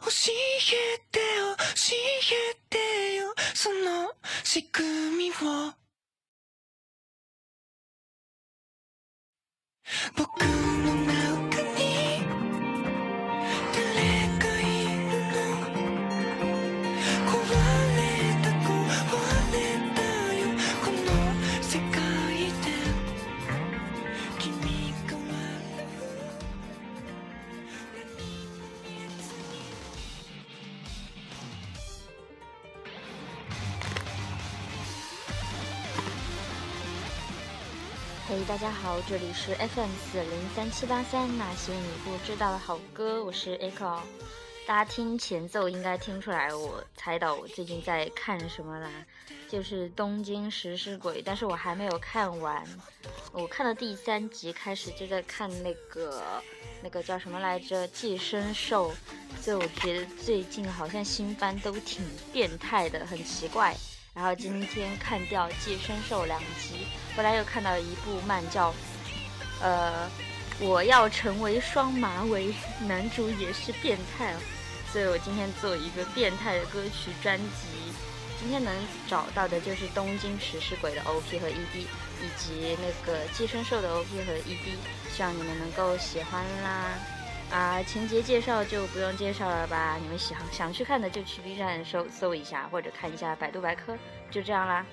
教えてよ教えてよその仕組みを。僕の中嘿大家好，这里是 FM 四零三七八三，那些你不知道的好歌，我是 Echo。大家听前奏应该听出来，我猜到我最近在看什么啦，就是《东京食尸鬼》，但是我还没有看完。我看到第三集开始就在看那个那个叫什么来着《寄生兽》，所以我觉得最近好像新番都挺变态的，很奇怪。然后今天看掉《寄生兽》两集，后来又看到一部漫叫，呃，我要成为双马尾，男主也是变态哦，所以我今天做一个变态的歌曲专辑。今天能找到的就是《东京食尸鬼》的 OP 和 ED，以及那个《寄生兽》的 OP 和 ED，希望你们能够喜欢啦。啊，情节介绍就不用介绍了吧？你们想想去看的就去 B 站搜搜一下，或者看一下百度百科，就这样啦。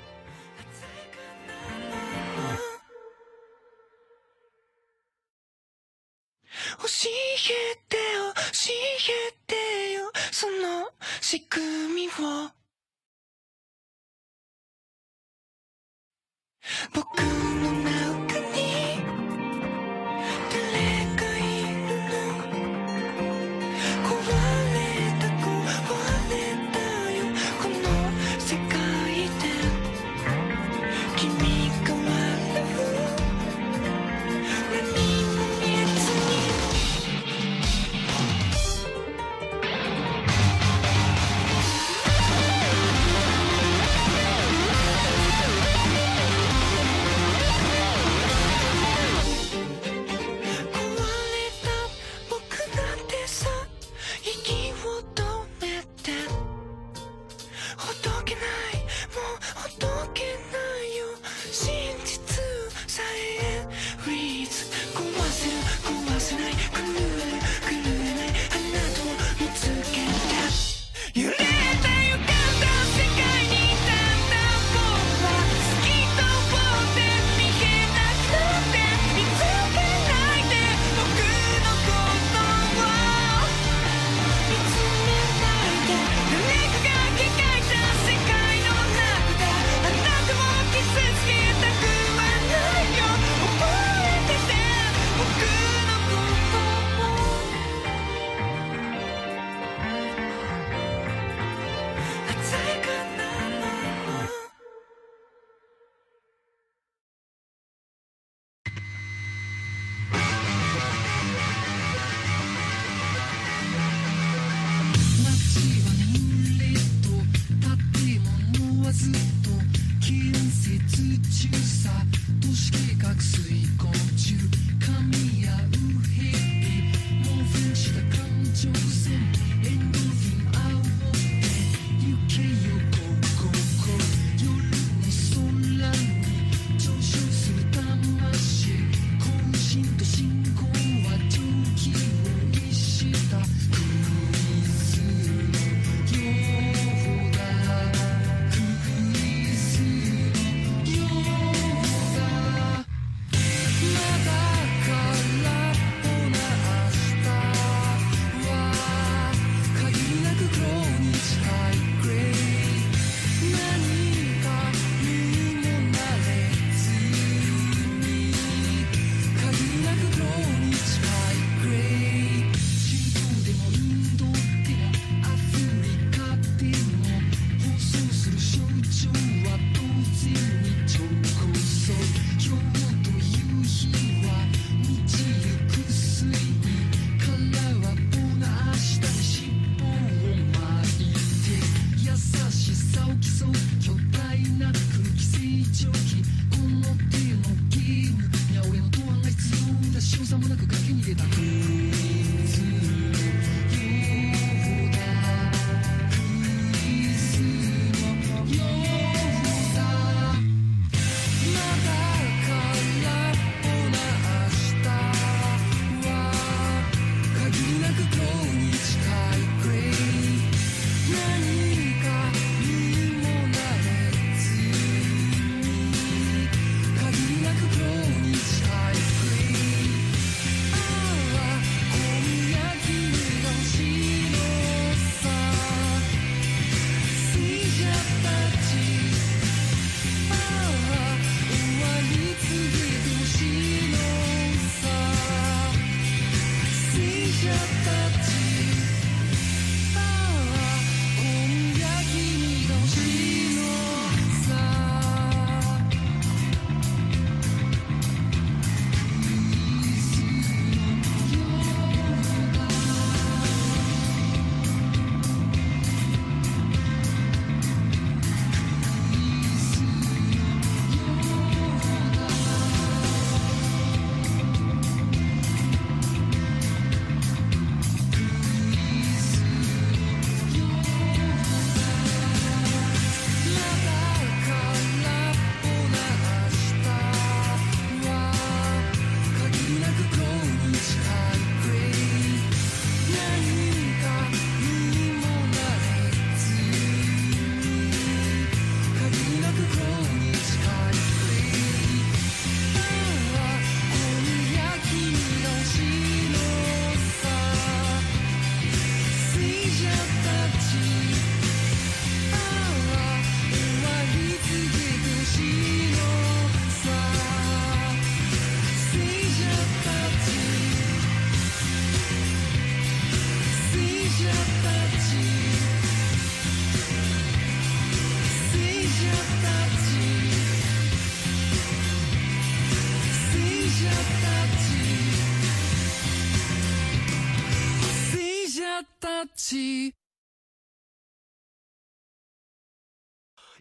같이.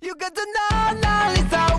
You got to know, know,